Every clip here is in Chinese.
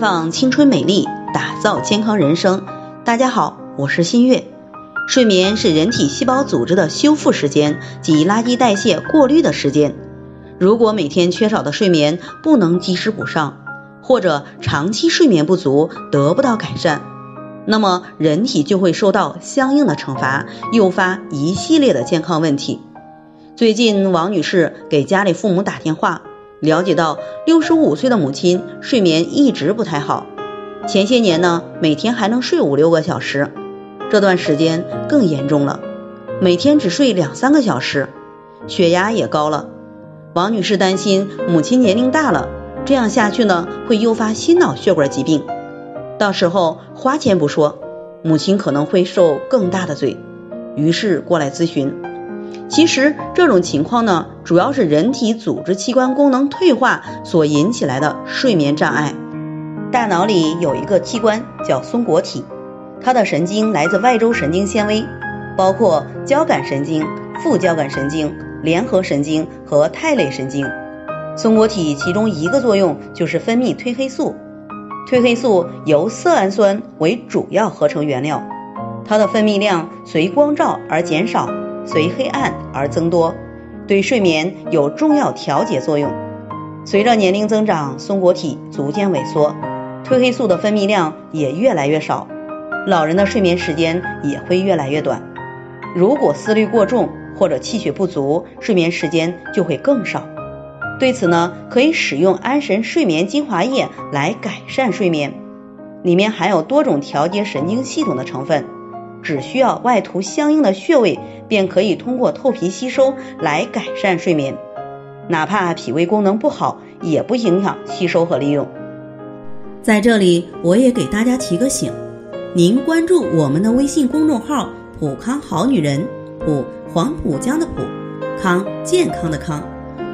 放青春美丽，打造健康人生。大家好，我是新月。睡眠是人体细胞组织的修复时间及垃圾代谢过滤的时间。如果每天缺少的睡眠不能及时补上，或者长期睡眠不足得不到改善，那么人体就会受到相应的惩罚，诱发一系列的健康问题。最近，王女士给家里父母打电话。了解到，六十五岁的母亲睡眠一直不太好，前些年呢，每天还能睡五六个小时，这段时间更严重了，每天只睡两三个小时，血压也高了。王女士担心母亲年龄大了，这样下去呢，会诱发心脑血管疾病，到时候花钱不说，母亲可能会受更大的罪，于是过来咨询。其实这种情况呢，主要是人体组织器官功能退化所引起来的睡眠障碍。大脑里有一个器官叫松果体，它的神经来自外周神经纤维，包括交感神经、副交感神经、联合神经和肽类神经。松果体其中一个作用就是分泌褪黑素，褪黑素由色氨酸为主要合成原料，它的分泌量随光照而减少。随黑暗而增多，对睡眠有重要调节作用。随着年龄增长，松果体逐渐萎缩，褪黑素的分泌量也越来越少，老人的睡眠时间也会越来越短。如果思虑过重或者气血不足，睡眠时间就会更少。对此呢，可以使用安神睡眠精华液来改善睡眠，里面含有多种调节神经系统的成分。只需要外涂相应的穴位，便可以通过透皮吸收来改善睡眠。哪怕脾胃功能不好，也不影响吸收和利用。在这里，我也给大家提个醒：您关注我们的微信公众号“普康好女人”，普黄浦江的浦，康健康的康，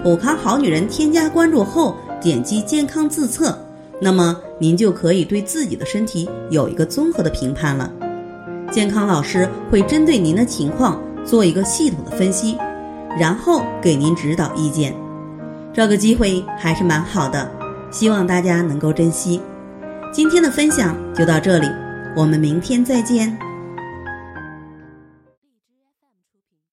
普康好女人。添加关注后，点击健康自测，那么您就可以对自己的身体有一个综合的评判了。健康老师会针对您的情况做一个系统的分析，然后给您指导意见。这个机会还是蛮好的，希望大家能够珍惜。今天的分享就到这里，我们明天再见。